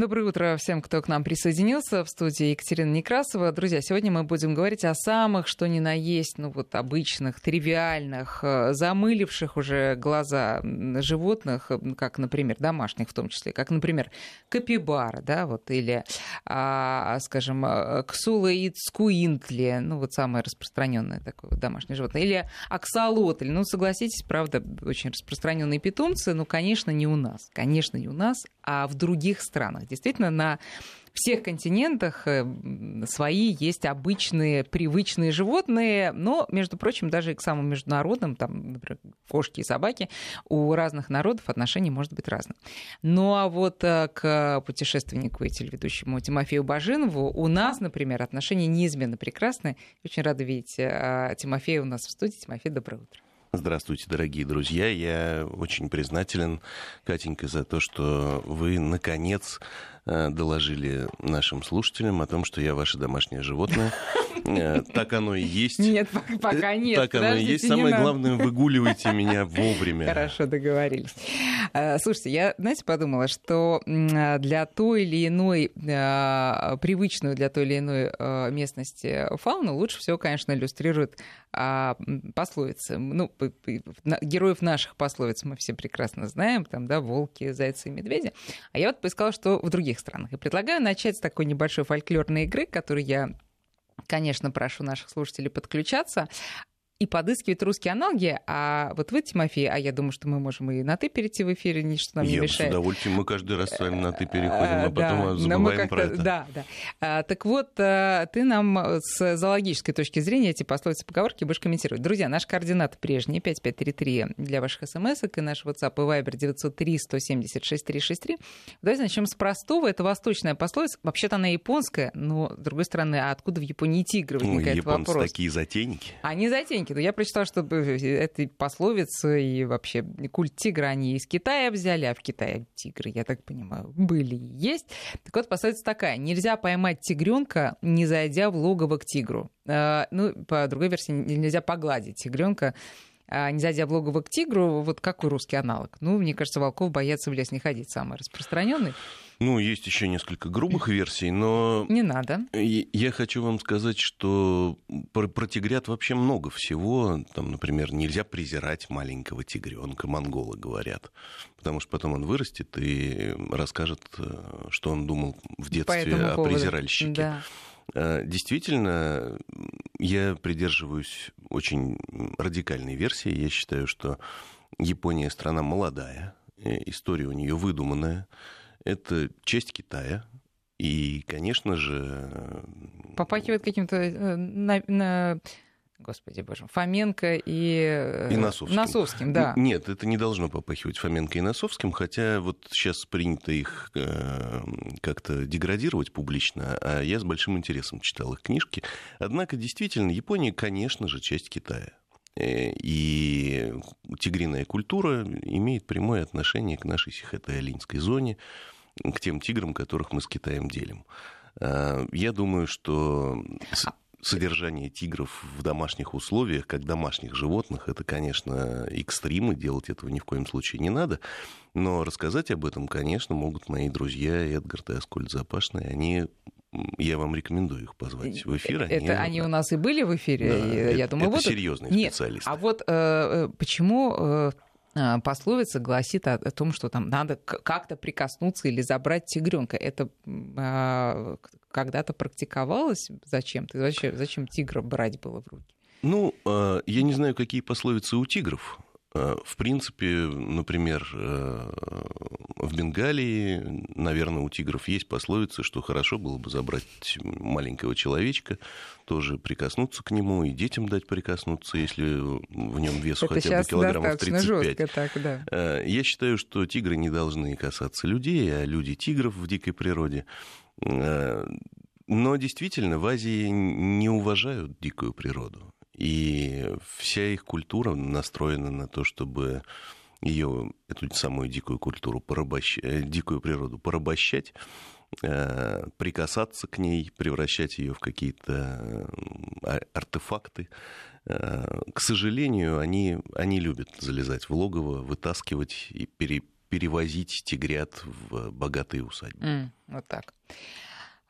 Доброе утро всем, кто к нам присоединился. В студии Екатерина Некрасова. Друзья, сегодня мы будем говорить о самых, что ни на есть, ну вот обычных, тривиальных, э, замыливших уже глаза животных, как, например, домашних в том числе, как, например, капибара, да, вот, или, а, скажем, э, ксула ну вот самое распространенное такое домашнее животное, или аксолотль. Ну, согласитесь, правда, очень распространенные питомцы, ну, конечно, не у нас, конечно, не у нас, а в других странах действительно на всех континентах э, свои есть обычные, привычные животные, но, между прочим, даже и к самым международным, там, например, кошки и собаки, у разных народов отношение может быть разным. Ну а вот э, к путешественнику и телеведущему Тимофею Бажинову у нас, например, отношения неизменно прекрасны. Очень рада видеть э, Тимофея у нас в студии. Тимофей, доброе утро. Здравствуйте, дорогие друзья. Я очень признателен, Катенька, за то, что вы, наконец, доложили нашим слушателям о том, что я ваше домашнее животное. Э, так оно и есть. Нет, пока нет. Так оно и есть. Самое главное, выгуливайте меня вовремя. Хорошо, договорились. Э, слушайте, я, знаете, подумала, что для той или иной, привычную для той или иной местности фауну лучше всего, конечно, иллюстрирует а, пословицы. Ну, героев наших пословиц мы все прекрасно знаем, там, да, волки, зайцы и медведи. А я вот поискала, что в других странах. И предлагаю начать с такой небольшой фольклорной игры, которую я конечно, прошу наших слушателей подключаться и подыскивать русские аналоги. А вот вы, Тимофей, а я думаю, что мы можем и на «ты» перейти в эфире, ничто нам я не мешает. с удовольствием. Мы каждый раз с вами на «ты» переходим, а потом да, забываем про это. Да, да. А, так вот, а, ты нам с зоологической точки зрения эти пословицы, поговорки будешь комментировать. Друзья, наши координаты прежние, 5533 для ваших смс и наш WhatsApp и Viber 903 170 6363. Давайте начнем с простого. Это восточная пословица. Вообще-то она японская, но, с другой стороны, а откуда в Японии тигры? Возникает ну, японцы вопрос. такие затейники. Они затейники техники. Но я прочитала, что этой пословицы и вообще культ тигра они из Китая взяли, а в Китае тигры, я так понимаю, были и есть. Так вот, пословица такая. Нельзя поймать тигренка, не зайдя в логово к тигру. А, ну, по другой версии, нельзя погладить тигренка, не зайдя в логово к тигру. Вот какой русский аналог? Ну, мне кажется, волков боятся в лес не ходить, самый распространенный. Ну, есть еще несколько грубых версий, но... Не надо. Я хочу вам сказать, что про, про тигрят вообще много всего. Там, например, нельзя презирать маленького тигренка, монголы говорят. Потому что потом он вырастет и расскажет, э, что он думал в детстве о поводу. презиральщике. Да. Э, действительно, я придерживаюсь очень радикальной версии. Я считаю, что Япония страна молодая, история у нее выдуманная. Это часть Китая. И, конечно же... Попахивает каким-то э, на, на господи боже, Фоменко и, э, и Носовским. Носовским, да. Нет, это не должно попахивать Фоменко и Носовским, хотя вот сейчас принято их э, как-то деградировать публично, а я с большим интересом читал их книжки. Однако, действительно, Япония, конечно же, часть Китая. И тигриная культура имеет прямое отношение к нашей Сихотэ-Алинской зоне к тем тиграм, которых мы с Китаем делим. А, я думаю, что содержание тигров в домашних условиях, как домашних животных, это, конечно, экстримы, делать этого ни в коем случае не надо. Но рассказать об этом, конечно, могут мои друзья Эдгард и Аскольд Запашные. Они я вам рекомендую их позвать в эфир. Они, это они у нас и были в эфире, да, я это, думаю, это вот... серьезные Нет, специалисты. А вот э, э почему э, пословица гласит о, о том, что там надо как-то прикоснуться или забрать тигренка. Это а, когда-то практиковалось зачем-то? Зачем, зачем тигра брать было в руки? Ну, а, я не знаю, какие пословицы у тигров. А, в принципе, например, э, в Бенгалии, наверное, у тигров есть пословица, что хорошо было бы забрать маленького человечка, тоже прикоснуться к нему и детям дать прикоснуться, если в нем вес Это хотя бы килограммов 35. Так, да. А, я считаю, что тигры не должны касаться людей, а люди тигров в дикой природе. Но действительно, в Азии не уважают дикую природу. И вся их культура настроена на то, чтобы ее, эту самую дикую культуру, порабощать, э, дикую природу порабощать, э, прикасаться к ней, превращать ее в какие-то а, артефакты. Э, к сожалению, они, они любят залезать в логово, вытаскивать и пере, перевозить тигрят в богатые усадьбы. Mm, вот так.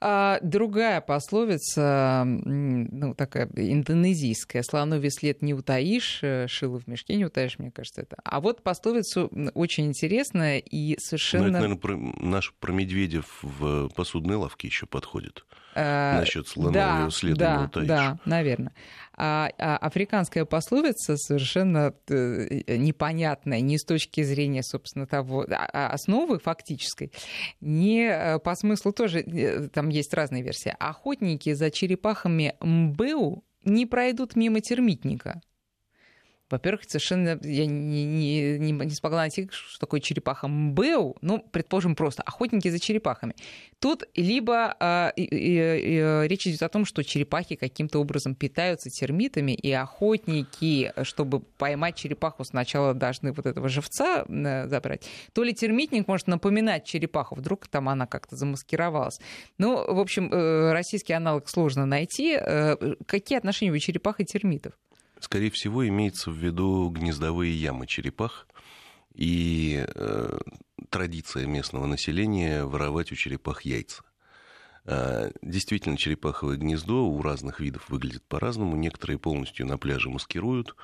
А другая пословица, ну, такая индонезийская, слоновий след не утаишь, э, шило в мешке не утаишь, мне кажется, это. А вот пословица очень интересная и совершенно... Ну, это, наверное, про, наш про медведев в посудной лавке еще подходит. А, Насчет слонового да, следа да, не утаишь. Да, наверное. А, а африканская пословица совершенно э, непонятная ни с точки зрения, собственно, того а, а, основы фактической, ни э, по смыслу тоже, э, там есть разные версии. Охотники за черепахами Мбеу не пройдут мимо термитника. Во-первых, совершенно я не, не, не, не смогла найти, что такое черепаха Мбеу. Ну, предположим, просто охотники за черепахами. Тут либо э, э, э, речь идет о том, что черепахи каким-то образом питаются термитами, и охотники, чтобы поймать черепаху, сначала должны вот этого живца э, забрать. То ли термитник может напоминать черепаху, вдруг там она как-то замаскировалась. Ну, в общем, э, российский аналог сложно найти. Э, какие отношения у черепах и термитов? Скорее всего, имеется в виду гнездовые ямы черепах и э, традиция местного населения воровать у черепах яйца. А, действительно, черепаховое гнездо у разных видов выглядит по-разному. Некоторые полностью на пляже маскируют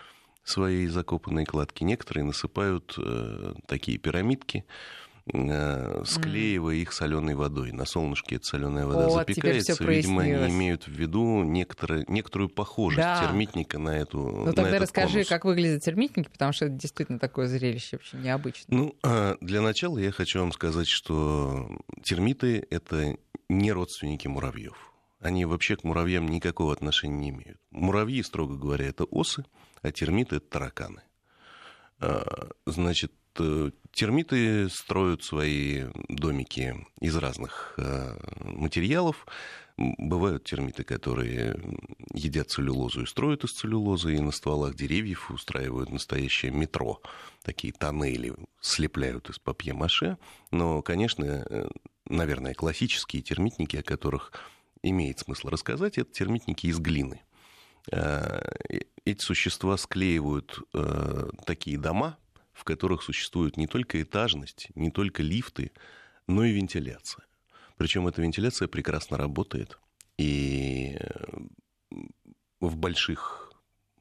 свои закопанные кладки, некоторые насыпают э, такие пирамидки, Э, склеивая их соленой водой. На солнышке эта соленая вода вот, запекается. Видимо, они имеют в виду некоторые, некоторую похожесть да. термитника на эту. Ну тогда на расскажи, конус. как выглядят термитники, потому что это действительно такое зрелище очень необычное. Ну, а, для начала я хочу вам сказать, что термиты это не родственники муравьев. Они вообще к муравьям никакого отношения не имеют. Муравьи, строго говоря, это осы, а термиты это тараканы. А, значит, термиты строят свои домики из разных э, материалов. Бывают термиты, которые едят целлюлозу и строят из целлюлозы, и на стволах деревьев устраивают настоящее метро. Такие тоннели слепляют из папье-маше. Но, конечно, э, наверное, классические термитники, о которых имеет смысл рассказать, это термитники из глины. Эти существа склеивают такие дома, в которых существует не только этажность, не только лифты, но и вентиляция. Причем эта вентиляция прекрасно работает. И э, в больших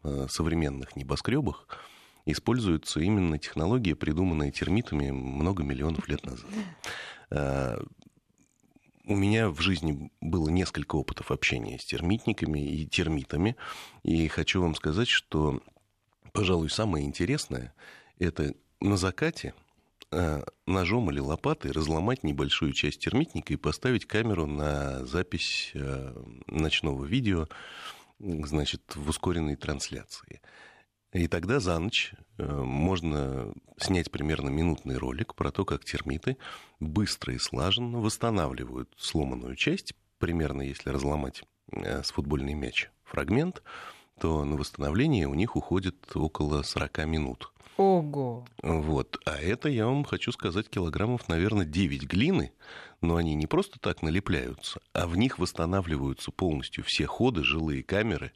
э, современных небоскребах используются именно технологии, придуманные термитами много миллионов лет назад. Э, у меня в жизни было несколько опытов общения с термитниками и термитами. И хочу вам сказать, что, пожалуй, самое интересное это на закате э, ножом или лопатой разломать небольшую часть термитника и поставить камеру на запись э, ночного видео, значит, в ускоренной трансляции. И тогда за ночь э, можно снять примерно минутный ролик про то, как термиты быстро и слаженно восстанавливают сломанную часть, примерно если разломать с футбольный мяч фрагмент, то на восстановление у них уходит около 40 минут. Ого! Вот. А это, я вам хочу сказать, килограммов, наверное, 9 глины, но они не просто так налепляются, а в них восстанавливаются полностью все ходы, жилые камеры,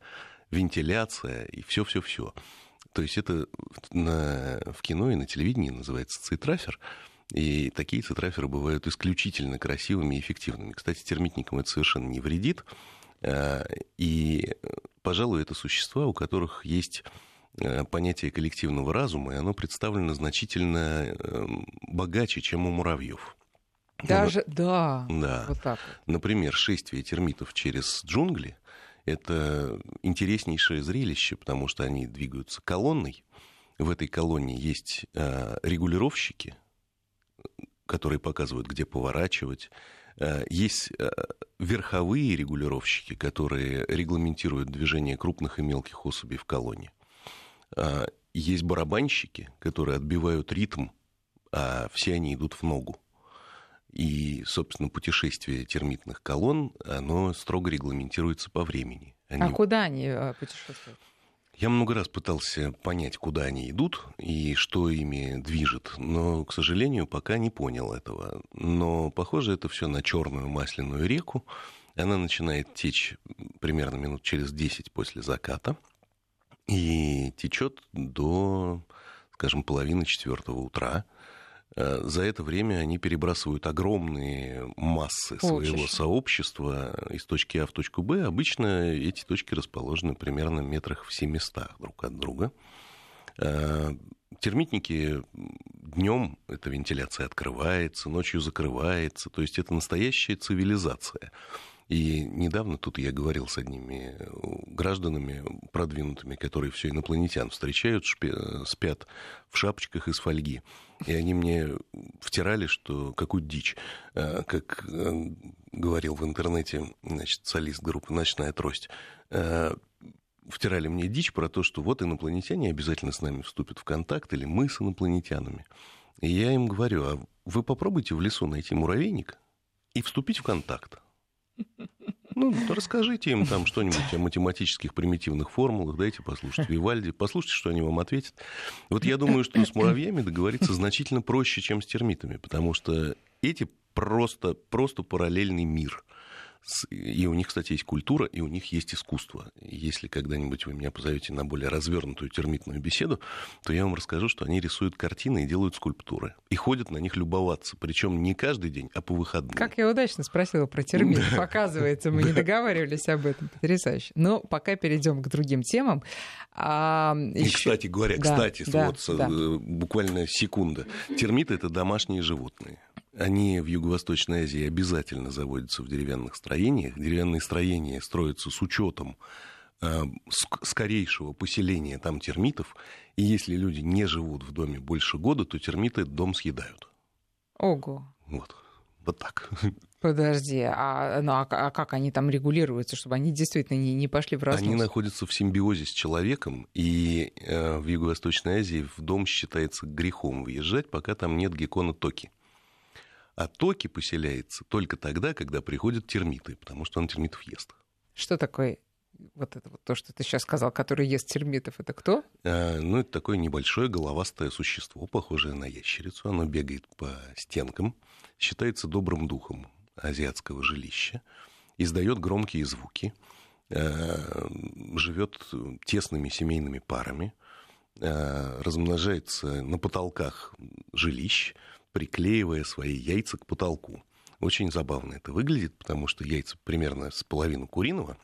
вентиляция и все-все-все. То есть это на, в кино и на телевидении называется цитрафер. И такие цитраферы бывают исключительно красивыми и эффективными. Кстати, термитникам это совершенно не вредит. А, и, пожалуй, это существа, у которых есть понятие коллективного разума, и оно представлено значительно эм, богаче, чем у муравьев. Даже, ну, да, да. Вот так. Например, шествие термитов через джунгли – это интереснейшее зрелище, потому что они двигаются колонной. В этой колонне есть э, регулировщики, которые показывают, где поворачивать. Э, есть верховые регулировщики, которые регламентируют движение крупных и мелких особей в колонне. А, есть барабанщики, которые отбивают ритм, а все они идут в ногу. И, собственно, путешествие термитных колонн, оно строго регламентируется по времени. Они... А куда они а, путешествуют? Я много раз пытался понять, куда они идут и что ими движет, но, к сожалению, пока не понял этого. Но похоже это все на черную масляную реку. Она начинает течь примерно минут через 10 после заката и течет до, скажем, половины четвертого утра. Э, за это время они перебрасывают огромные массы своего Полчища. сообщества из точки А в точку Б. Обычно эти точки расположены примерно метрах в 700 друг от друга. Э, термитники днем эта вентиляция открывается, ночью закрывается. То есть это настоящая цивилизация. И недавно тут я говорил с одними э, гражданами продвинутыми, которые все инопланетян встречают, спят в шапочках из фольги. И они мне втирали, что какую дичь. Э, как э, говорил в интернете значит, солист группы «Ночная трость», втирали мне дичь про то, что вот инопланетяне обязательно с нами вступят в контакт, или мы с инопланетянами. И я им говорю, а вы попробуйте в лесу найти муравейник и вступить в контакт. Ну, расскажите им там что-нибудь о математических примитивных формулах, дайте послушать Вивальди, послушайте, что они вам ответят. Вот я думаю, что с муравьями договориться значительно проще, чем с термитами, потому что эти просто, просто параллельный мир – и у них, кстати, есть культура, и у них есть искусство. Если когда-нибудь вы меня позовете на более развернутую термитную беседу, то я вам расскажу, что они рисуют картины и делают скульптуры. И ходят на них любоваться. Причем не каждый день, а по выходным. Как я удачно спросила про термит. Оказывается, мы не договаривались об этом. Потрясающе. Но пока перейдем к другим темам. А, и, еще... кстати говоря, да, кстати, да, вот да. Э, буквально секунда. Термиты это домашние животные. Они в Юго-Восточной Азии обязательно заводятся в деревянных строениях. Деревянные строения строятся с учетом э, скорейшего поселения там термитов. И если люди не живут в доме больше года, то термиты дом съедают. Ого. Вот. Вот так. Подожди, а, ну, а, а как они там регулируются, чтобы они действительно не, не пошли в разнос? Они находятся в симбиозе с человеком, и э, в Юго-Восточной Азии в дом считается грехом выезжать, пока там нет геккона токи. А токи поселяется только тогда, когда приходят термиты, потому что он термитов ест. Что такое вот это вот то, что ты сейчас сказал, который ест термитов, это кто? А, ну, это такое небольшое головастое существо, похожее на ящерицу. Оно бегает по стенкам, считается добрым духом азиатского жилища, издает громкие звуки, а, живет тесными семейными парами, а, размножается на потолках жилищ, приклеивая свои яйца к потолку. Очень забавно это выглядит, потому что яйца примерно с половину куриного.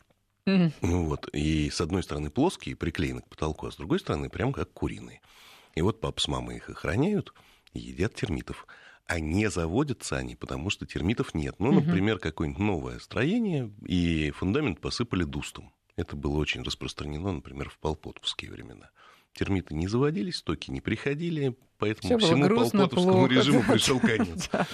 Mm-hmm. Вот, и с одной стороны плоские, приклеены к потолку, а с другой стороны прям как куриные. И вот папа с мамой их охраняют и едят термитов. А не заводятся они, потому что термитов нет. Ну, например, какое-нибудь новое строение, и фундамент посыпали дустом. Это было очень распространено, например, в полпотовские времена термиты не заводились, стоки не приходили, поэтому Всё всему полпотовскому режиму да, пришел конец. Да.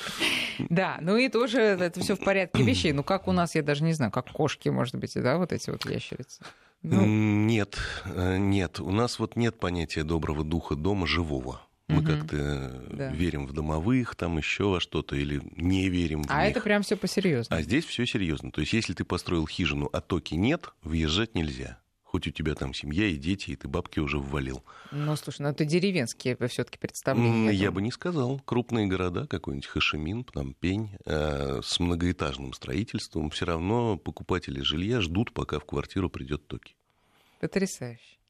да, ну и тоже это все в порядке вещей. Ну как у нас, я даже не знаю, как кошки, может быть, да, вот эти вот ящерицы. Ну... Нет, э, нет, у нас вот нет понятия доброго духа дома живого. Мы угу. как-то да. верим в домовых, там еще во что-то, или не верим в А них. это прям все посерьезно. А здесь все серьезно. То есть, если ты построил хижину, а токи нет, въезжать нельзя хоть у тебя там семья и дети, и ты бабки уже ввалил. Ну, слушай, ну это деревенские все-таки представления. Я бы не сказал. Крупные города, какой-нибудь Хашимин, Пномпень, э, с многоэтажным строительством, все равно покупатели жилья ждут, пока в квартиру придет токи. Потрясающе.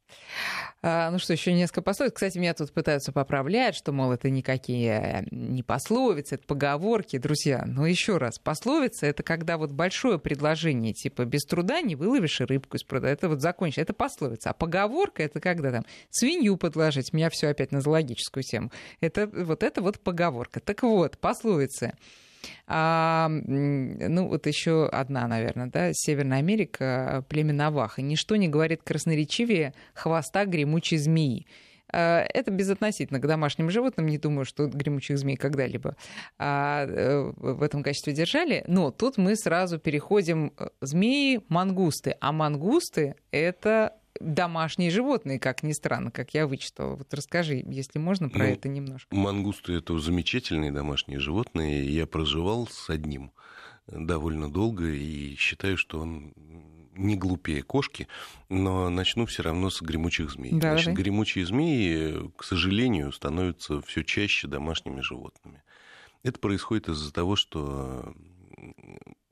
А, ну что, еще несколько пословиц. Кстати, меня тут пытаются поправлять, что, мол, это никакие не пословицы, это поговорки. Друзья, но еще раз, пословица — это когда вот большое предложение, типа «без труда не выловишь рыбку из пруда». Это вот закончится. Это пословица. А поговорка — это когда там свинью подложить. Меня все опять на зоологическую тему. Это вот это вот поговорка. Так вот, пословица — а, ну, вот еще одна, наверное, да, Северная Америка, племя Наваха. Ничто не говорит красноречивее хвоста гремучей змеи. А, это безотносительно к домашним животным. Не думаю, что гремучих змей когда-либо а, э, в этом качестве держали. Но тут мы сразу переходим. Э, змеи, мангусты. А мангусты — это домашние животные, как ни странно, как я вычитала. Вот расскажи, если можно, про ну, это немножко. Мангусты — это замечательные домашние животные. Я проживал с одним довольно долго и считаю, что он не глупее кошки, но начну все равно с гремучих змей. Да, Значит, да. гремучие змеи, к сожалению, становятся все чаще домашними животными. Это происходит из-за того, что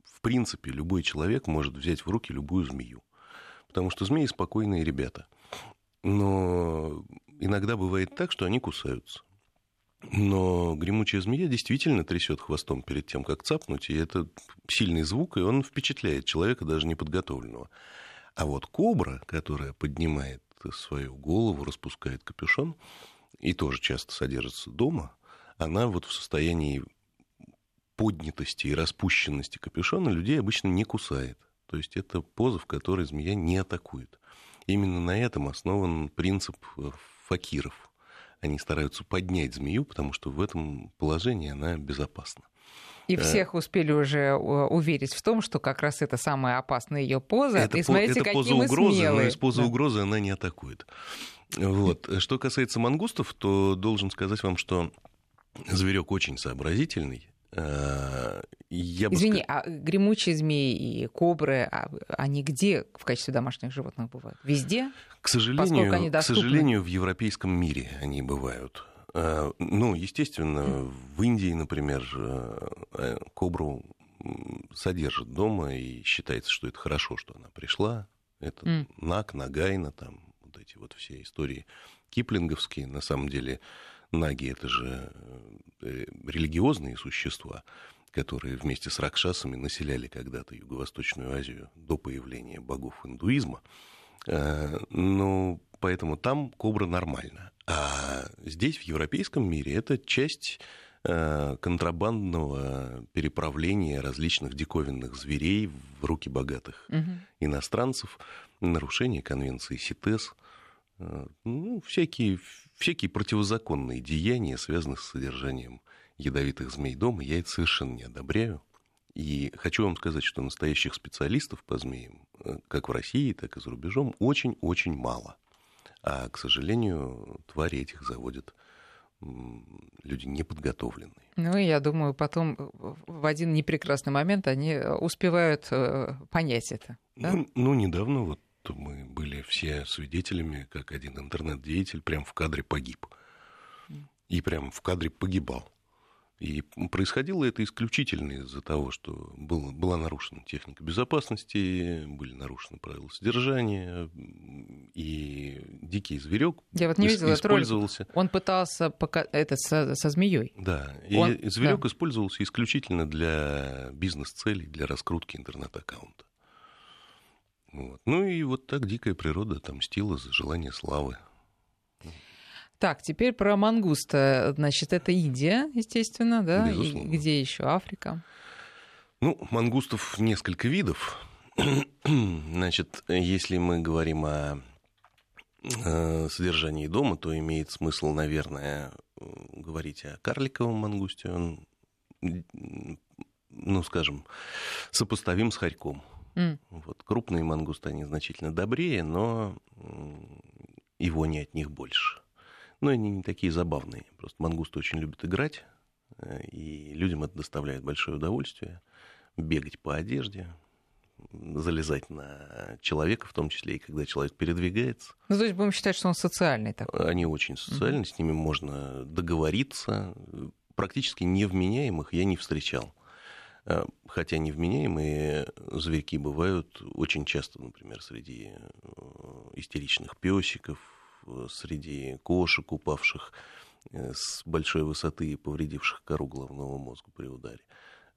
в принципе любой человек может взять в руки любую змею потому что змеи спокойные ребята. Но иногда бывает так, что они кусаются. Но гремучая змея действительно трясет хвостом перед тем, как цапнуть, и это сильный звук, и он впечатляет человека даже неподготовленного. А вот кобра, которая поднимает свою голову, распускает капюшон, и тоже часто содержится дома, она вот в состоянии поднятости и распущенности капюшона людей обычно не кусает. То есть это поза, в которой змея не атакует. Именно на этом основан принцип э, факиров. Они стараются поднять змею, потому что в этом положении она безопасна. И э, всех успели уже уверить в том, что как раз это самая опасная ее поза. Это, и смотрите, это поза угрозы, смелые. но из позы да. угрозы она не атакует. Вот. Что касается мангустов, то должен сказать вам, что зверек очень сообразительный. Э, я Извини, сказал... а гремучие змеи и кобры, а они где в качестве домашних животных бывают? Везде? К сожалению, они к сожалению, в европейском мире они бывают. Э, ну, естественно, mm. в Индии, например, э, кобру содержат дома, и считается, что это хорошо, что она пришла. Это mm. Нак, Нагайна, там вот эти вот все истории киплинговские, на самом деле, Наги — это же э, религиозные существа, которые вместе с ракшасами населяли когда-то Юго-Восточную Азию до появления богов индуизма. Э, ну, поэтому там кобра нормально. А здесь, в европейском мире, это часть э, контрабандного переправления различных диковинных зверей в руки богатых угу. иностранцев, нарушение конвенции СИТЕС, ну, всякие всякие противозаконные деяния, связанные с содержанием ядовитых змей дома, я это совершенно не одобряю. И хочу вам сказать, что настоящих специалистов по змеям, э, как в России, так и за рубежом, очень-очень мало. А, к сожалению, твари этих заводят люди неподготовленные. Ну, я думаю, потом э, в один непрекрасный момент они успевают э, понять это. Да? Ну, ну, недавно вот мы были все свидетелями, как один интернет-деятель прям в кадре погиб. И прям в кадре погибал. И происходило это исключительно из-за того, что был, была нарушена техника безопасности, были нарушены правила содержания, и дикий зверек Я вот не видела использовался. Ролик. Он пытался пока это со, со змеей. Да, Он... и зверек да. использовался исключительно для бизнес-целей, для раскрутки интернет-аккаунта. Вот. Ну и вот так дикая природа там стила за желание славы. Так, теперь про мангуста. Значит, это Индия, естественно, да? Безусловно. И где еще Африка? Ну, мангустов несколько видов. Значит, если мы говорим о содержании дома, то имеет смысл, наверное, говорить о карликовом мангусте. Он, ну, скажем, сопоставим с хорьком. Mm. Вот, крупные мангусты, они значительно добрее, но его не от них больше. Но они не такие забавные. Просто мангусты очень любят играть, э, и людям это доставляет большое удовольствие. Бегать по одежде, залезать на человека, в том числе и когда человек передвигается. Ну, то есть будем считать, что он социальный такой. Они очень социальны, mm-hmm. с ними можно договориться. Практически невменяемых я не встречал. Э, хотя невменяемые зверьки бывают очень часто, например, среди э, истеричных песиков, э, среди кошек, упавших с большой высоты и повредивших кору головного мозга при ударе.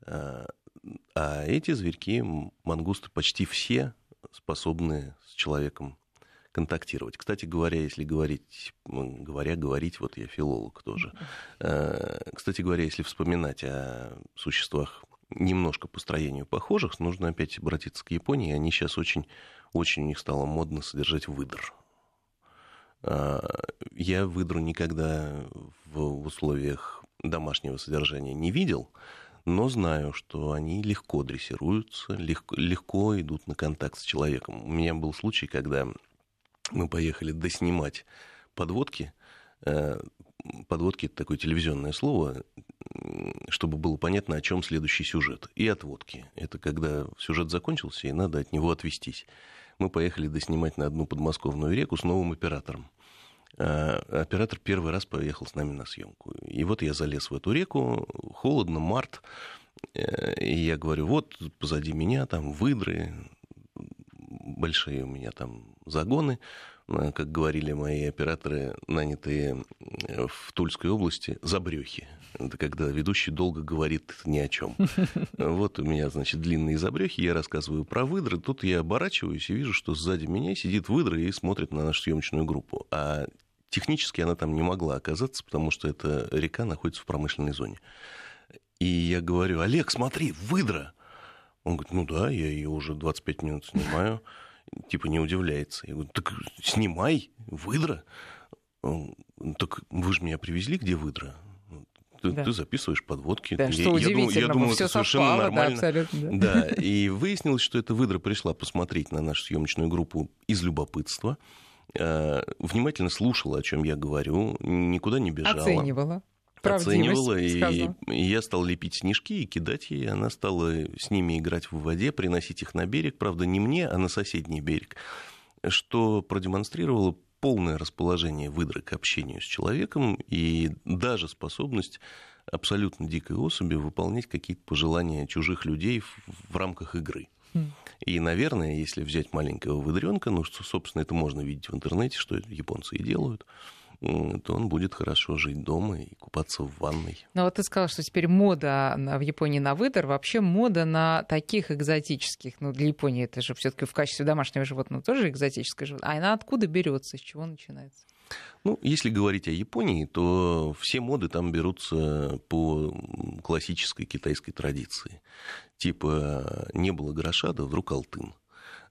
А эти зверьки, мангусты, почти все способны с человеком контактировать. Кстати говоря, если говорить, говоря, говорить, вот я филолог тоже. Кстати говоря, если вспоминать о существах немножко по строению похожих, нужно опять обратиться к Японии. Они сейчас очень, очень у них стало модно содержать выдр. А, я выдру никогда в условиях домашнего содержания не видел, но знаю, что они легко дрессируются, легко, легко идут на контакт с человеком. У меня был случай, когда мы поехали доснимать подводки. Э, подводки это такое телевизионное слово чтобы было понятно, о чем следующий сюжет. И отводки. Это когда сюжет закончился, и надо от него отвестись. Мы поехали доснимать на одну подмосковную реку с новым оператором. А оператор первый раз поехал с нами на съемку. И вот я залез в эту реку, холодно, март, э, и я говорю, вот позади меня там выдры, большие у меня там загоны, э, как говорили мои операторы, нанятые в Тульской области, забрехи. Это когда ведущий долго говорит ни о чем. Вот у меня, значит, длинные забрехи, я рассказываю про выдры, тут я оборачиваюсь и вижу, что сзади меня сидит выдра и смотрит на нашу съемочную группу. А технически она там не могла оказаться, потому что эта река находится в промышленной зоне. И я говорю, Олег, смотри, выдра! Он говорит, ну да, я ее уже 25 минут снимаю. Типа не удивляется. Я говорю, так снимай, выдра. Он, так вы же меня привезли, где выдра? Ты, да. ты записываешь подводки. Да, что я, удивительно, я думаю, это совершенно совпало, нормально. Да, абсолютно, да. да, и выяснилось, что эта выдра пришла посмотреть на нашу съемочную группу из любопытства. Э, внимательно слушала, о чем я говорю, никуда не бежала. Оценивала оценивала, и, и я стал лепить снежки и кидать ей. Она стала с ними играть в воде, приносить их на берег. Правда, не мне, а на соседний берег. Что продемонстрировало полное расположение выдры к общению с человеком и даже способность абсолютно дикой особи выполнять какие-то пожелания чужих людей в, в рамках игры. Хм. И, наверное, если взять маленького выдренка, ну, что, собственно, это можно видеть в интернете, что японцы и делают, то он будет хорошо жить дома и купаться в ванной. Ну вот ты сказал, что теперь мода в Японии на выдор, вообще мода на таких экзотических, ну для Японии это же все таки в качестве домашнего животного тоже экзотическое животное. А она откуда берется, с чего начинается? Ну, если говорить о Японии, то все моды там берутся по классической китайской традиции. Типа не было гроша, да вдруг алтын.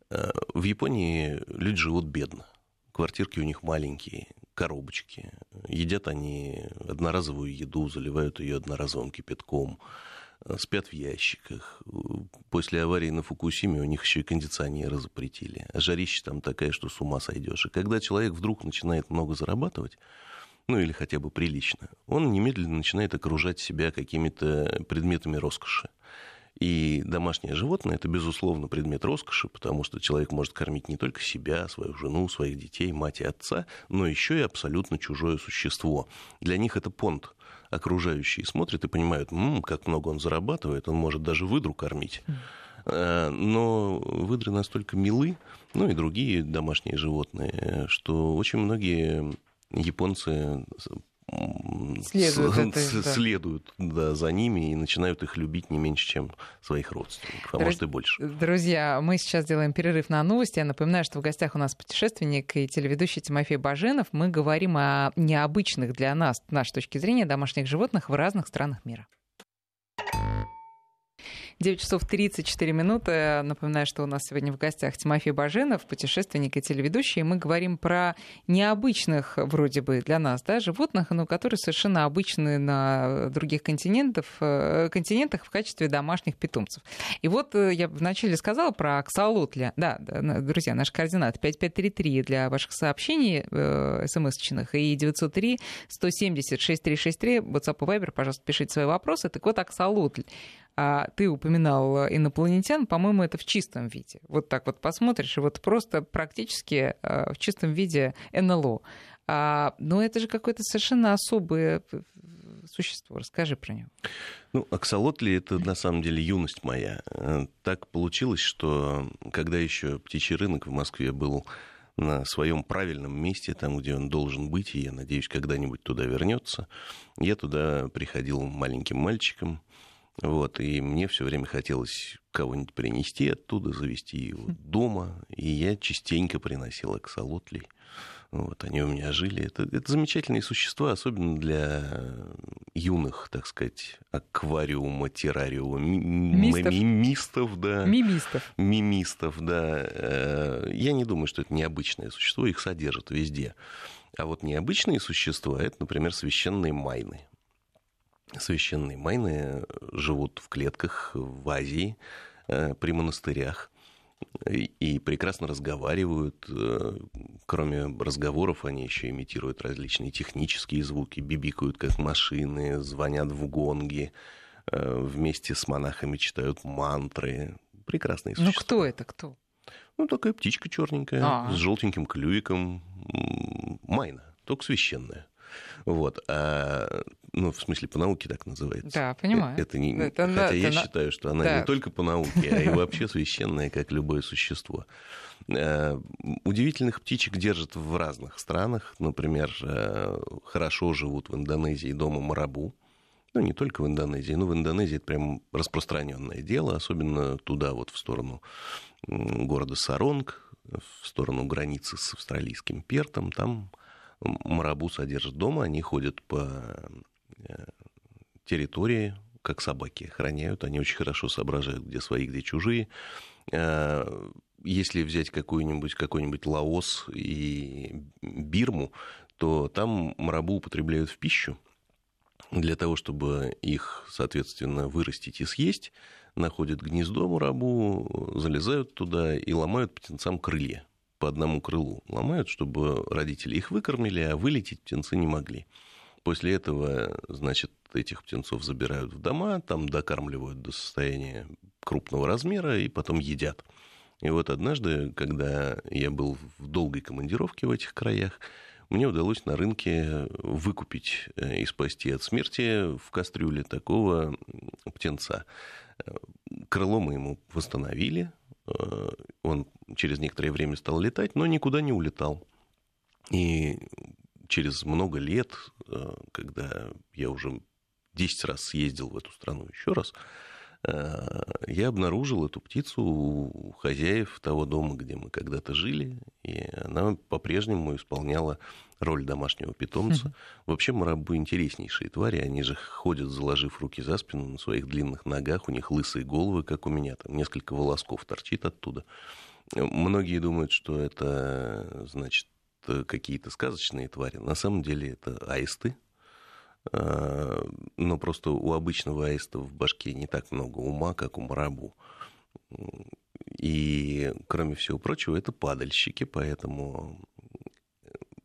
Э, в Японии люди живут бедно. Квартирки у них маленькие, коробочки. Едят они одноразовую еду, заливают ее одноразовым кипятком, э, спят в ящиках. После аварии на Фукусиме у них еще и кондиционеры запретили. А жарища там такая, что с ума сойдешь. И когда человек вдруг начинает много зарабатывать, ну или хотя бы прилично, он немедленно начинает окружать себя какими-то предметами роскоши. И домашнее животное – это, безусловно, предмет роскоши, потому что человек может кормить не только себя, свою жену, своих детей, мать и отца, но еще и абсолютно чужое существо. Для них это понт. Окружающие смотрят и понимают, м-м, как много он зарабатывает, он может даже выдру кормить. Э, но выдры настолько милы, ну и другие домашние животные, что очень многие японцы следуют, с, это, следуют да, за ними и начинают их любить не меньше, чем своих родственников, а Друз... может и больше. Друзья, мы сейчас делаем перерыв на новости. Я напоминаю, что в гостях у нас путешественник и телеведущий Тимофей Баженов. Мы говорим о необычных для нас, нашей точки зрения, домашних животных в разных странах мира. 9 часов 34 минуты. Напоминаю, что у нас сегодня в гостях Тимофей Баженов, путешественник и телеведущий. И мы говорим про необычных, вроде бы, для нас, да, животных, но которые совершенно обычны на других континентах, э, континентах в качестве домашних питомцев. И вот э, я вначале сказала про аксолотля. Да, друзья, наш координат 5533 для ваших сообщений э, смс-чных и 903 170 6363 WhatsApp и Viber, пожалуйста, пишите свои вопросы. Так вот, аксолотль а ты упоминал инопланетян, по-моему, это в чистом виде. Вот так вот посмотришь, и вот просто практически а, в чистом виде НЛО. А, но это же какое-то совершенно особое существо. Расскажи про него. Ну, аксолотли — это на самом деле юность моя. Э, так получилось, что когда еще птичий рынок в Москве был на своем правильном месте, там, где он должен быть, и я надеюсь, когда-нибудь туда вернется. Я туда приходил маленьким мальчиком, вот, и мне все время хотелось кого-нибудь принести оттуда, завести его хм. дома. И я частенько приносил аксолотлей. Вот, они у меня жили. Это, это замечательные существа, особенно для юных, так сказать, аквариума, террариума, мистов. мимистов, да. Мимистов. Мимистов, да. Э, я не думаю, что это необычное существо, их содержат везде. А вот необычные существа, это, например, священные майны священные майны живут в клетках в Азии, э, при монастырях и прекрасно разговаривают. Э, кроме разговоров, они еще имитируют различные технические звуки, бибикают как машины, звонят в гонги, э, вместе с монахами читают мантры. Прекрасные существа. Ну кто это, кто? Ну, такая птичка черненькая, А-а-а. с желтеньким клювиком. Майна, только священная. Вот. А, ну, в смысле, по науке так называется. Да, понимаю. Это не, это, хотя на, я это считаю, что она да. не только по науке, а и вообще священная, как любое существо. Э, удивительных птичек держат в разных странах. Например, э, хорошо живут в Индонезии дома марабу. Ну, не только в Индонезии, но в Индонезии это прям распространенное дело, особенно туда, вот в сторону города Саронг, в сторону границы с австралийским Пертом. Там марабу содержат дома, они ходят по э, территории, как собаки, охраняют. Они очень хорошо соображают, где свои, где чужие если взять какой-нибудь какой Лаос и Бирму, то там марабу употребляют в пищу для того, чтобы их, соответственно, вырастить и съесть, находят гнездо марабу, залезают туда и ломают птенцам крылья по одному крылу. Ломают, чтобы родители их выкормили, а вылететь птенцы не могли. После этого, значит, этих птенцов забирают в дома, там докармливают до состояния крупного размера и потом едят. И вот однажды, когда я был в долгой командировке в этих краях, мне удалось на рынке выкупить э, и спасти от смерти в кастрюле такого птенца. Крыло мы ему восстановили, он через некоторое время стал летать, но никуда не улетал. И через много лет, э, когда я уже 10 раз съездил в эту страну еще раз, Э, я обнаружил эту птицу у хозяев того дома, где мы когда-то жили, и она по-прежнему исполняла роль домашнего питомца. Mm-hmm. Вообще марабу интереснейшие твари, они же ходят, заложив руки за спину на своих длинных ногах, у них лысые головы, как у меня, там несколько волосков торчит оттуда. Многие думают, что это, значит, какие-то сказочные твари. На самом деле это аисты, но просто у обычного аиста в башке не так много ума, как у марабу. И, кроме всего прочего, это падальщики, поэтому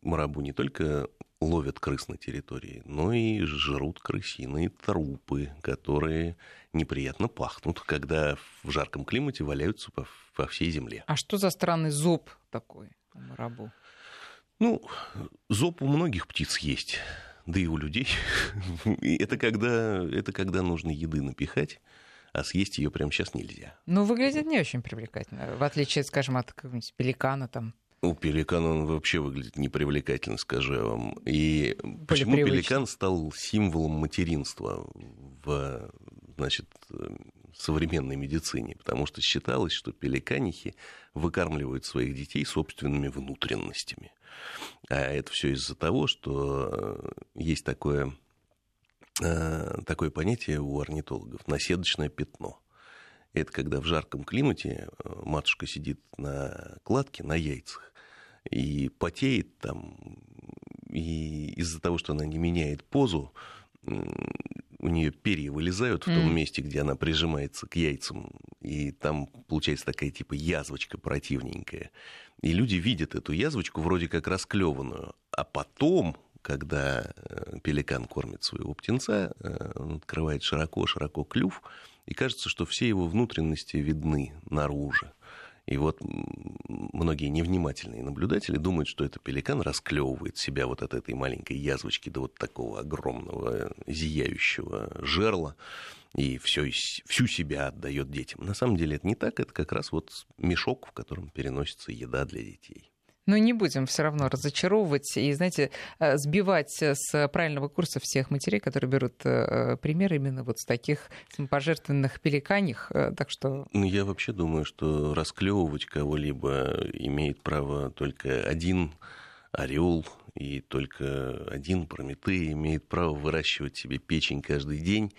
марабу не только ловят крыс на территории, но и жрут крысиные трупы, которые неприятно пахнут, когда в жарком климате валяются по, по всей земле. А что за странный зоб такой у марабу? Ну, зоб у многих птиц есть да и у людей. это, когда, это когда нужно еды напихать, а съесть ее прямо сейчас нельзя. Ну, выглядит не очень привлекательно, в отличие, скажем, от какого-нибудь пеликана там. У пеликана он вообще выглядит непривлекательно, скажу я вам. И Более почему привычно. пеликан стал символом материнства в значит, современной медицине? Потому что считалось, что пеликанихи выкармливают своих детей собственными внутренностями. А это все из-за того, что э, есть такое, э, такое понятие у орнитологов – наседочное пятно. Это когда в жарком климате э, матушка сидит на кладке, на яйцах, и потеет там, и из-за того, что она не меняет позу, у нее перья вылезают в том месте, где она прижимается к яйцам, и там получается такая типа язвочка противненькая. И люди видят эту язвочку вроде как расклеванную, а потом когда э, пеликан кормит своего птенца, э, он открывает широко-широко клюв, и кажется, что все его внутренности видны наружу. И вот многие невнимательные наблюдатели думают, что это пеликан расклевывает себя вот от этой маленькой язвочки до вот такого огромного зияющего жерла и все, всю себя отдает детям. На самом деле это не так, это как раз вот мешок, в котором переносится еда для детей. Но не будем все равно разочаровывать и, знаете, э, сбивать с правильного курса всех матерей, которые берут э, пример именно вот с таких самопожертвенных пеликаних. Э, так что... Ну, я вообще думаю, что расклевывать кого-либо имеет право только один орел и только один Прометей имеет право выращивать себе печень каждый день,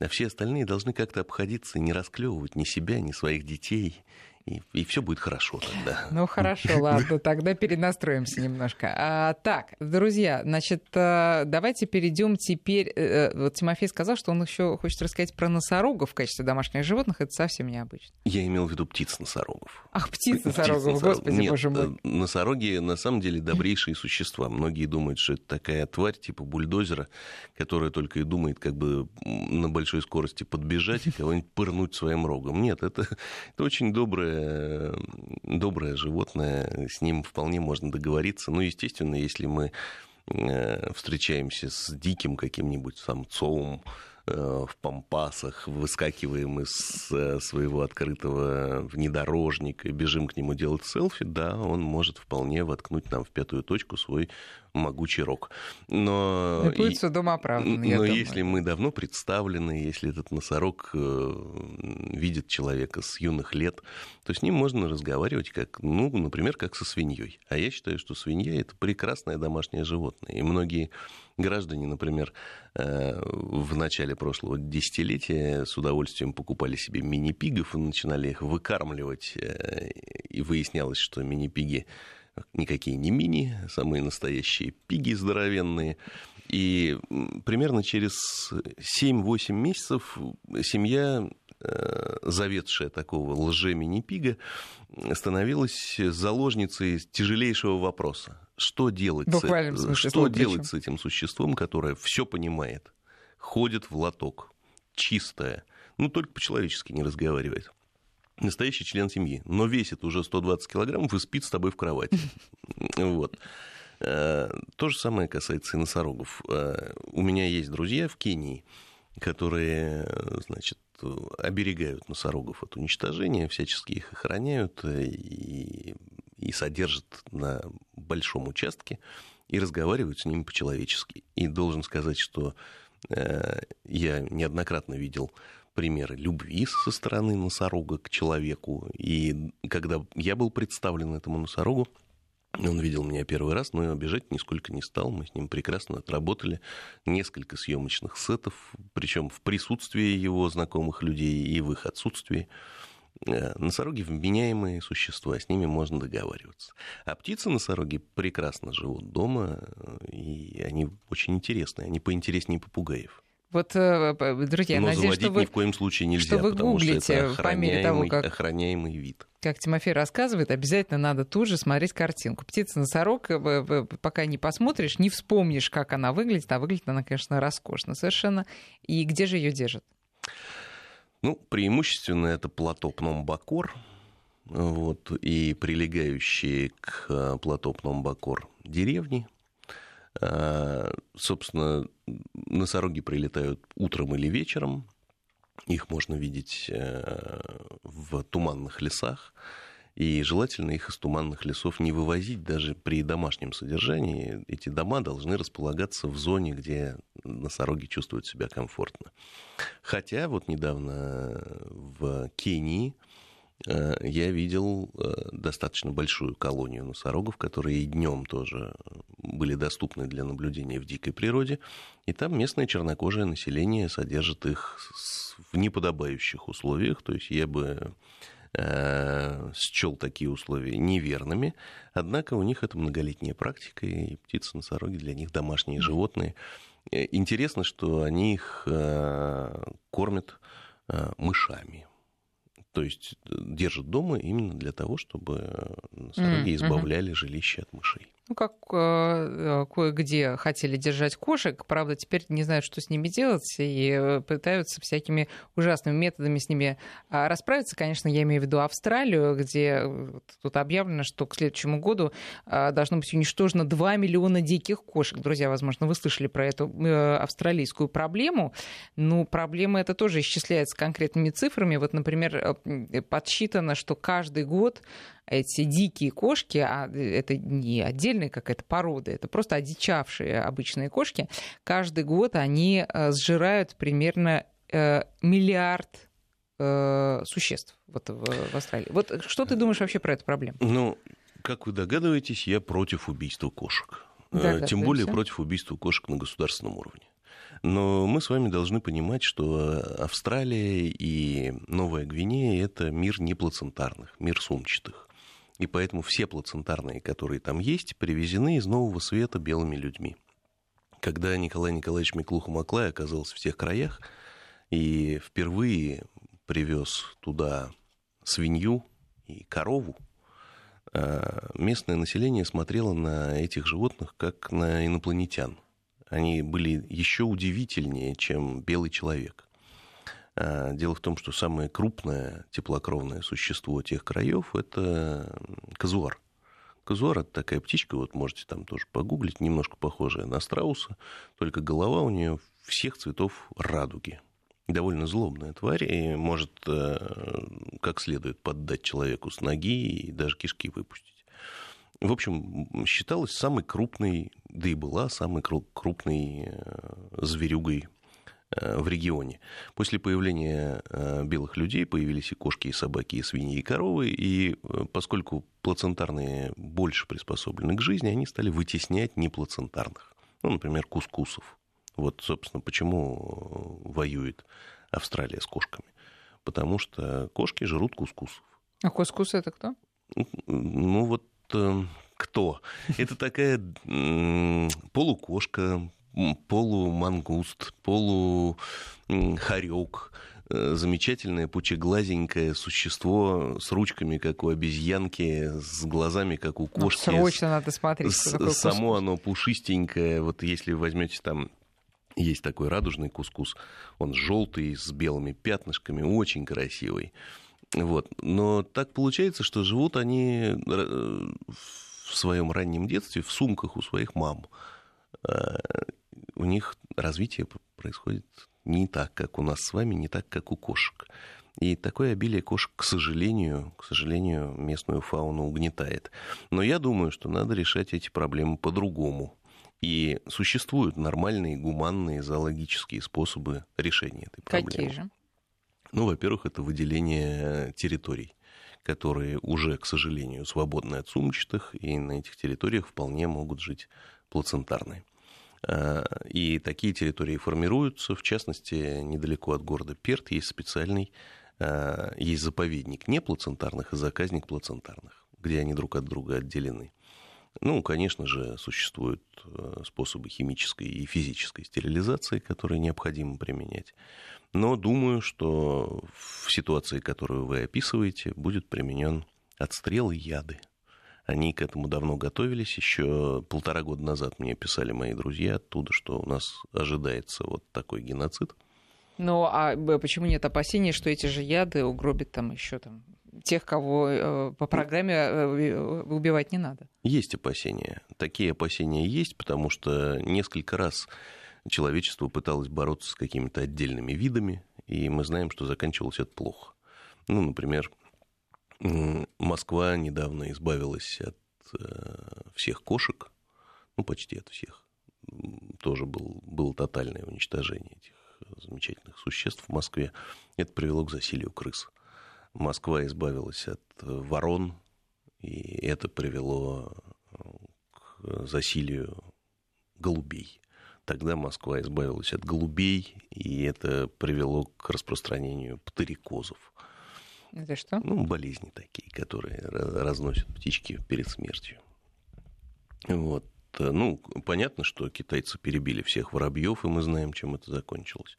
а все остальные должны как-то обходиться, не расклевывать ни себя, ни своих детей, и, и все будет хорошо тогда. Ну хорошо, ладно, тогда перенастроимся немножко. А, так, друзья, значит, э, давайте перейдем теперь. Э, э, вот Тимофей сказал, что он еще хочет рассказать про носорогов в качестве домашних животных. Это совсем необычно. Я имел в виду птиц-носорогов. Ах, птиц-носорогов, господи, Нет, боже мой. Носороги на самом деле добрейшие существа. Многие думают, что это такая тварь типа бульдозера, которая только и думает, как бы на большой скорости подбежать и кого-нибудь пырнуть своим рогом. Нет, это, это очень добрая доброе, доброе животное, с ним вполне можно договориться. Ну, естественно, если мы встречаемся с диким каким-нибудь самцом, Э, в пампасах, выскакиваем из э, своего открытого внедорожника бежим к нему делать селфи, да, он может вполне воткнуть нам в пятую точку свой могучий рок. Но, и будет судом оправдан, Но думаю. если мы давно представлены, если этот носорог э, видит человека с юных лет, то с ним можно разговаривать как, ну, например, как со свиньей. А я считаю, что свинья это прекрасное домашнее животное. И многие граждане, например, э, в начале прошлого десятилетия с удовольствием покупали себе мини-пигов и начинали их выкармливать. Э, и выяснялось, что мини-пиги никакие не мини, самые настоящие пиги здоровенные. И примерно через 7-8 месяцев семья, э, заведшая такого лже-мини-пига, становилась заложницей тяжелейшего вопроса. Что делать, с, смысле, что делать с этим существом, которое все понимает, ходит в лоток, чистое, ну, только по-человечески не разговаривает настоящий член семьи, но весит уже 120 килограммов и спит с тобой в кровати. Вот. Э, то же самое касается и носорогов. Э, у меня есть друзья в Кении, которые, значит, оберегают носорогов от уничтожения, всячески их охраняют и, и содержат на большом участке и разговаривают с ними по-человечески. И должен сказать, что э, я неоднократно видел примеры любви со стороны носорога к человеку. И когда я был представлен этому носорогу, он видел меня первый раз, но обижать нисколько не стал. Мы с ним прекрасно отработали несколько съемочных сетов, причем в присутствии его знакомых людей и в их отсутствии. Э, носороги вменяемые существа, с ними можно договариваться. А птицы-носороги прекрасно живут дома, э, и они очень интересные, они поинтереснее попугаев. Вот, э, друзья, Но надеюсь, что вы, ни в коем случае нельзя, что вы гуглите что это по мере того, как... охраняемый вид. Как Тимофей рассказывает, обязательно надо тут же смотреть картинку. Птица-носорог, э, пока не посмотришь, не вспомнишь, как она выглядит, а выглядит она, конечно, роскошно совершенно. И где же ее держат? Ну, преимущественно это плато Пномбакор, вот, и прилегающие к э, плато Пномбакор деревни, собственно, носороги прилетают утром или вечером. Их можно видеть э, в туманных лесах. И желательно их из туманных лесов не вывозить даже при домашнем содержании. Эти дома должны располагаться в зоне, где носороги чувствуют себя комфортно. Хотя вот недавно в Кении Э, я видел э, достаточно большую колонию носорогов, которые и днем тоже были доступны для наблюдения в дикой природе. И там местное чернокожее население содержит их в неподобающих условиях. То есть я бы э, счел такие условия неверными. Однако у них это многолетняя практика, и птицы-носороги для них домашние животные. Интересно, что они их кормят мышами то есть э, держат дома именно для того, чтобы носороги mm-hmm. избавляли жилище от мышей. Ну, как э, э, кое-где хотели держать кошек, правда, теперь не знают, что с ними делать, и э, пытаются всякими ужасными методами с ними э, расправиться. Конечно, я имею в виду Австралию, где э, тут объявлено, что к следующему году э, должно быть уничтожено 2 миллиона диких кошек. Друзья, возможно, вы слышали про эту австралийскую проблему. Ну, проблема эта тоже исчисляется конкретными цифрами. Вот, например, подсчитано, что каждый год эти дикие кошки, а это не отдельная какая-то порода, это просто одичавшие обычные кошки, каждый год они э, сжирают примерно э, миллиард э, существ вот в Австралии. Вот что ты думаешь вообще про эту проблему? Ну, как вы догадываетесь, я против убийства кошек. Тем более против убийства кошек на государственном уровне. Но мы с вами должны понимать, что Австралия и Новая Гвинея – это мир неплацентарных, мир сумчатых. И поэтому все плацентарные, которые там есть, привезены из Нового Света белыми людьми. Когда Николай Николаевич Миклуха-Маклай оказался в тех краях и впервые привез туда свинью и корову, а, местное население смотрело на этих животных как на инопланетян. Они были еще удивительнее, чем белый человек. А, дело в том, что самое крупное теплокровное существо тех краев – это казуар. Казуар это такая птичка, вот можете там тоже погуглить, немножко похожая на страуса, только голова у нее всех цветов радуги. Довольно злобная тварь и может э, как следует поддать человеку с ноги и даже кишки выпустить. В общем, считалась самой крупной, да и была самой крупной э, зверюгой в регионе. После появления э, белых людей появились и кошки, и собаки, и свиньи, и коровы, и э, поскольку плацентарные больше приспособлены к жизни, они стали вытеснять неплацентарных. Ну, например, кускусов. Вот, собственно, почему воюет Австралия с кошками. Потому что кошки жрут кускусов. А кускус это кто? Ну, вот кто? Это такая полукошка, полумангуст, полухарек, э, замечательное пучеглазенькое существо с ручками, как у обезьянки, с глазами, как у ну, кошки. Ну, срочно надо смотреть. С, само оно пушистенькое. Вот если возьмете там есть такой радужный кускус, он желтый, с белыми пятнышками, очень красивый. Вот. Но так получается, что живут они э, в своем раннем детстве в сумках у своих мам э, у них развитие происходит не так, как у нас с вами, не так, как у кошек. И такое обилие кошек, к сожалению, к сожалению, местную фауну угнетает. Но я думаю, что надо решать эти проблемы по-другому. И существуют нормальные, гуманные, зоологические способы решения этой проблемы. Какие же? Ну, во-первых, это выделение территорий, которые уже, к сожалению, свободны от сумчатых, и на этих территориях вполне могут жить плацентарные. Э, и такие территории формируются. В частности, недалеко от города Перт есть специальный, э, есть заповедник неплацентарных и заказник плацентарных, где они друг от друга отделены. Ну, конечно же, существуют э, способы химической и физической стерилизации, которые необходимо применять. Но думаю, что в ситуации, которую вы описываете, будет применен отстрел и яды. Они к этому давно готовились. Еще полтора года назад мне писали мои друзья оттуда, что у нас ожидается вот такой геноцид. Ну, а почему нет опасений, что эти же яды угробят там еще там тех, кого э, по программе э, убивать не надо? Есть опасения. Такие опасения есть, потому что несколько раз человечество пыталось бороться с какими-то отдельными видами, и мы знаем, что заканчивалось это плохо. Ну, например, Москва недавно избавилась от э, всех кошек, ну, почти от всех. Тоже был, было тотальное уничтожение этих замечательных существ в Москве. Это привело к засилию крыс. Москва избавилась от ворон, и это привело э, к засилию голубей. Тогда Москва избавилась от голубей, и это привело к распространению птерикозов. Это что? Ну, болезни такие, которые разносят птички перед смертью. Вот. Ну, понятно, что китайцы перебили всех воробьев, и мы знаем, чем это закончилось.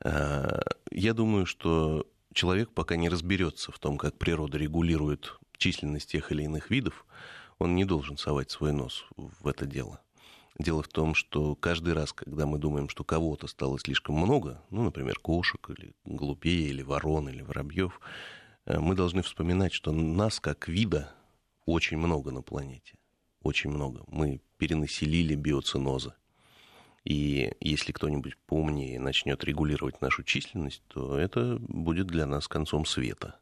А, я думаю, что человек пока не разберется в том, как природа регулирует численность тех или иных видов, он не должен совать свой нос в это дело. Дело в том, что каждый раз, когда мы думаем, что кого-то стало слишком много, ну, например, кошек или голубей, или ворон, или воробьев, мы должны вспоминать, что нас как вида очень много на планете. Очень много. Мы перенаселили биоцинозы. И если кто-нибудь поумнее начнет регулировать нашу численность, то это будет для нас концом света.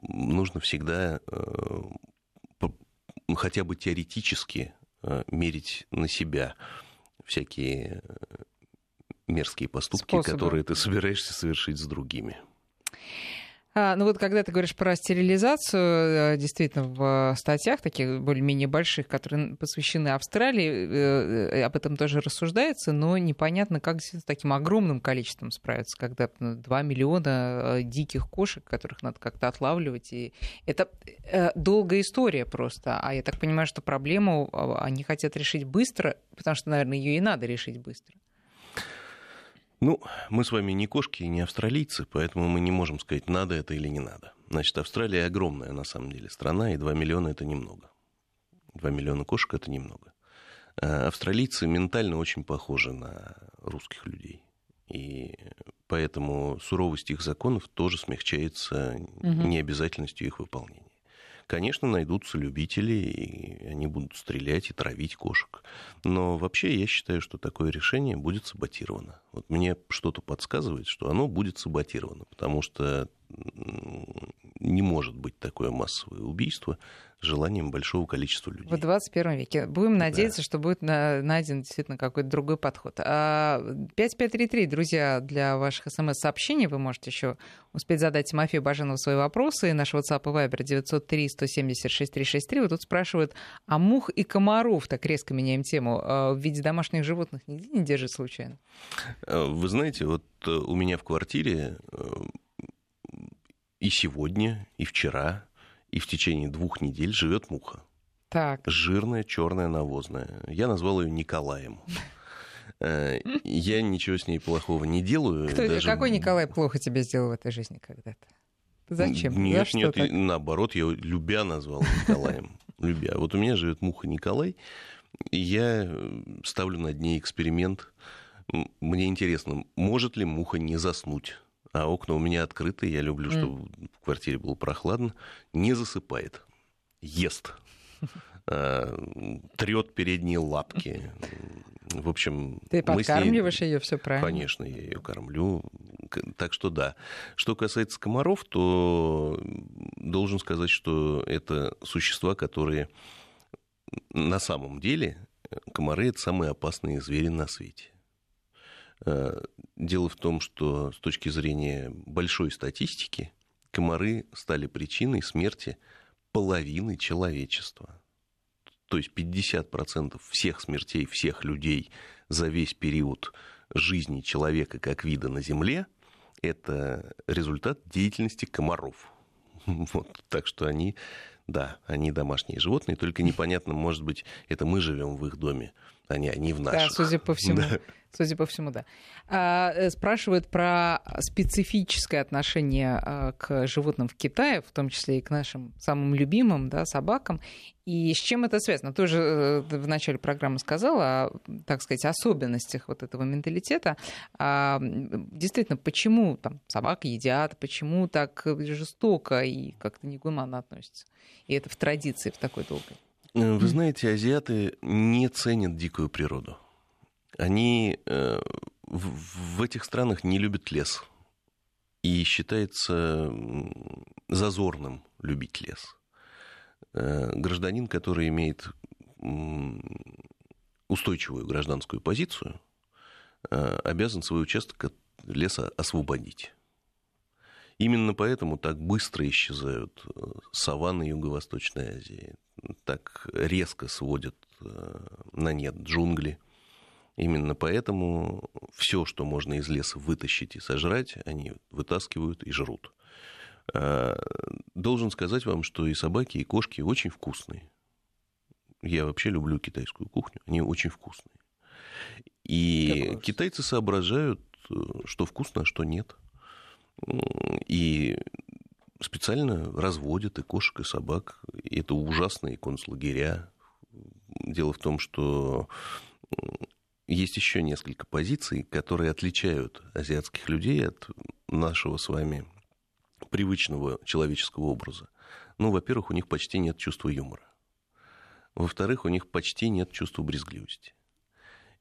Нужно всегда э, хотя бы теоретически э, мерить на себя всякие мерзкие поступки, Способы. которые ты собираешься совершить с другими. А, ну вот когда ты говоришь про стерилизацию, э, действительно, в статьях таких более-менее больших, которые посвящены Австралии, э, э, об этом тоже рассуждается, но непонятно, как с таким огромным количеством справиться, когда 2 миллиона диких кошек, которых надо как-то отлавливать. И это долгая история просто. А я так понимаю, что проблему а, они хотят решить быстро, потому что, наверное, ее и надо решить быстро. Ну, мы с вами не кошки и не австралийцы, поэтому мы не можем сказать, надо это или не надо. Значит, Австралия огромная, на самом деле, страна, и 2 миллиона – это немного. 2 миллиона кошек – это немного. А австралийцы ментально очень похожи на русских людей. И поэтому суровость их законов тоже смягчается угу. необязательностью их выполнения. Конечно, найдутся любители, и они будут стрелять и травить кошек. Но вообще я считаю, что такое решение будет саботировано. Вот мне что-то подсказывает, что оно будет саботировано, потому что не может быть такое массовое убийство желанием большого количества людей. В 21 веке. Будем надеяться, да. что будет найден действительно какой-то другой подход. 5533, а, друзья, для ваших смс-сообщений вы можете еще успеть задать Тимофею Баженову свои вопросы. Наш WhatsApp и Viber 903 176 363. Вот тут спрашивают, а мух и комаров, так резко меняем тему, а, в виде домашних животных нигде не держит случайно? А, вы знаете, вот э, у меня в квартире э, и сегодня, и вчера, и в течение двух недель живет муха. Так. Жирная, черная, навозная. Я назвал ее Николаем. Э, я ничего с ней плохого не делаю. Кто, даже... Какой Николай плохо тебе сделал в этой жизни когда-то? Зачем? Нет, За нет, наоборот, я любя назвал Николаем. Любя. Вот у меня живет муха Николай, и я э, ставлю над ней эксперимент. Мне интересно, может ли муха не заснуть? А окна у меня открыты, я люблю, чтобы mm. в квартире было прохладно, не засыпает, ест, а, трет передние лапки. В общем, ты подкармливаешь ней... ее все правильно? Конечно, я ее кормлю. Так что да. Что касается комаров, то должен сказать, что это существа, которые на самом деле комары это самые опасные звери на свете. Э, дело в том, что с точки зрения большой статистики комары стали причиной смерти половины человечества. То есть 50% всех смертей всех людей за весь период жизни человека как вида на Земле – это результат деятельности комаров. Вот, так что они, да, они домашние животные, только непонятно, может быть, это мы живем в их доме, а не они в наших. Да, судя по всему. Да. Судя по всему, да. А, э, спрашивают про специфическое отношение а, к животным в Китае, в том числе и к нашим самым любимым да, собакам. И с чем это связано? Тоже э, в начале программы сказала о, так сказать, особенностях вот этого менталитета. А, действительно, почему там собак едят, почему так жестоко и как-то негуманно относятся? И это в традиции в такой долгой. Э, вы знаете, азиаты не ценят дикую природу они э, в этих странах не любят лес. И считается зазорным любить лес. Э, гражданин, который имеет устойчивую гражданскую позицию, обязан свой участок от леса освободить. Именно поэтому так быстро исчезают саванны Юго-Восточной Азии, так резко сводят на нет джунгли – Именно поэтому все, что можно из леса вытащить и сожрать, они вытаскивают и жрут. А, должен сказать вам, что и собаки, и кошки очень вкусные. Я вообще люблю китайскую кухню, они очень вкусные. И китайцы соображают, что вкусно, а что нет. И специально разводят и кошек, и собак. И это ужасные концлагеря. Дело в том, что есть еще несколько позиций, которые отличают азиатских людей от нашего с вами привычного человеческого образа. Ну, во-первых, у них почти нет чувства юмора. Во-вторых, у них почти нет чувства брезгливости.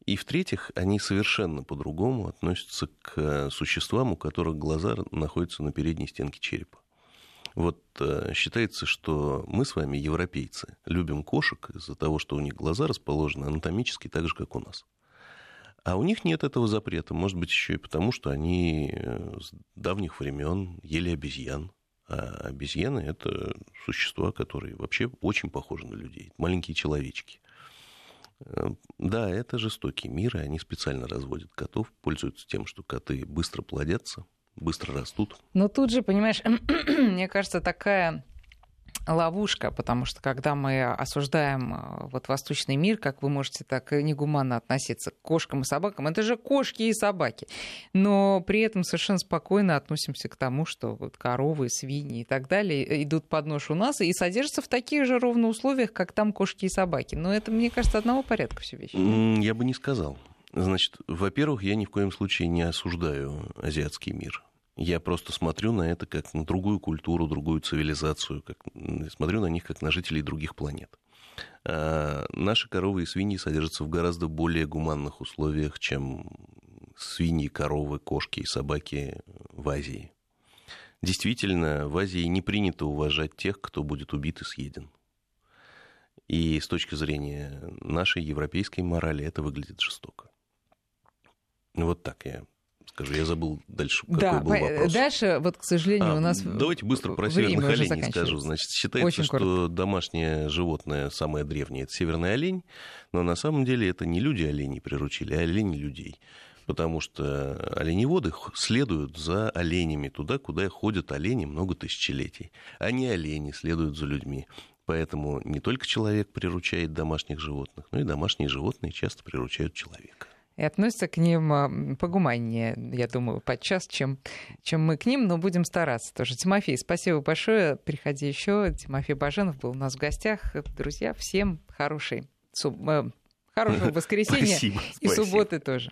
И в-третьих, они совершенно по-другому относятся к существам, у которых глаза находятся на передней стенке черепа. Вот э, считается, что мы с вами, европейцы, любим кошек из-за того, что у них глаза расположены анатомически так же, как у нас. А у них нет этого запрета. Может быть, еще и потому, что они э, с давних времен ели обезьян. А обезьяны – это существа, которые вообще очень похожи на людей. Маленькие человечки. Э, да, это жестокий мир, и они специально разводят котов, пользуются тем, что коты быстро плодятся, быстро растут. Но тут же, понимаешь, мне кажется, такая ловушка, потому что когда мы осуждаем э, вот восточный мир, как вы можете так негуманно относиться к кошкам и собакам, это же кошки и собаки. Но при этом совершенно спокойно относимся к тому, что вот коровы, свиньи и так далее идут под нож у нас и содержатся в таких же ровно условиях, как там кошки и собаки. Но это, мне кажется, одного порядка все вещи. Я бы не сказал. Значит, во-первых, я ни в коем случае не осуждаю азиатский мир. Я просто смотрю на это как на другую культуру, другую цивилизацию, как, смотрю на них как на жителей других планет. А наши коровы и свиньи содержатся в гораздо более гуманных условиях, чем свиньи, коровы, кошки и собаки в Азии. Действительно, в Азии не принято уважать тех, кто будет убит и съеден. И с точки зрения нашей европейской морали это выглядит жестоко. Вот так я скажу. Я забыл дальше, какой да, был вопрос. Дальше, вот, к сожалению, а, у нас Давайте быстро про северных оленей скажу. Значит, считается, Очень что коротко. домашнее животное самое древнее – это северный олень, но на самом деле это не люди оленей приручили, а олени людей потому что оленеводы следуют за оленями туда, куда ходят олени много тысячелетий, а не олени следуют за людьми. Поэтому не только человек приручает домашних животных, но и домашние животные часто приручают человека и относятся к ним а, погуманнее, я думаю, подчас, чем, чем мы к ним, но будем стараться тоже. Тимофей, спасибо большое. Приходи еще. Тимофей Баженов был у нас в гостях. Друзья, всем хорошей, суб... Э, хорошего воскресенья спасибо, и спасибо. субботы тоже.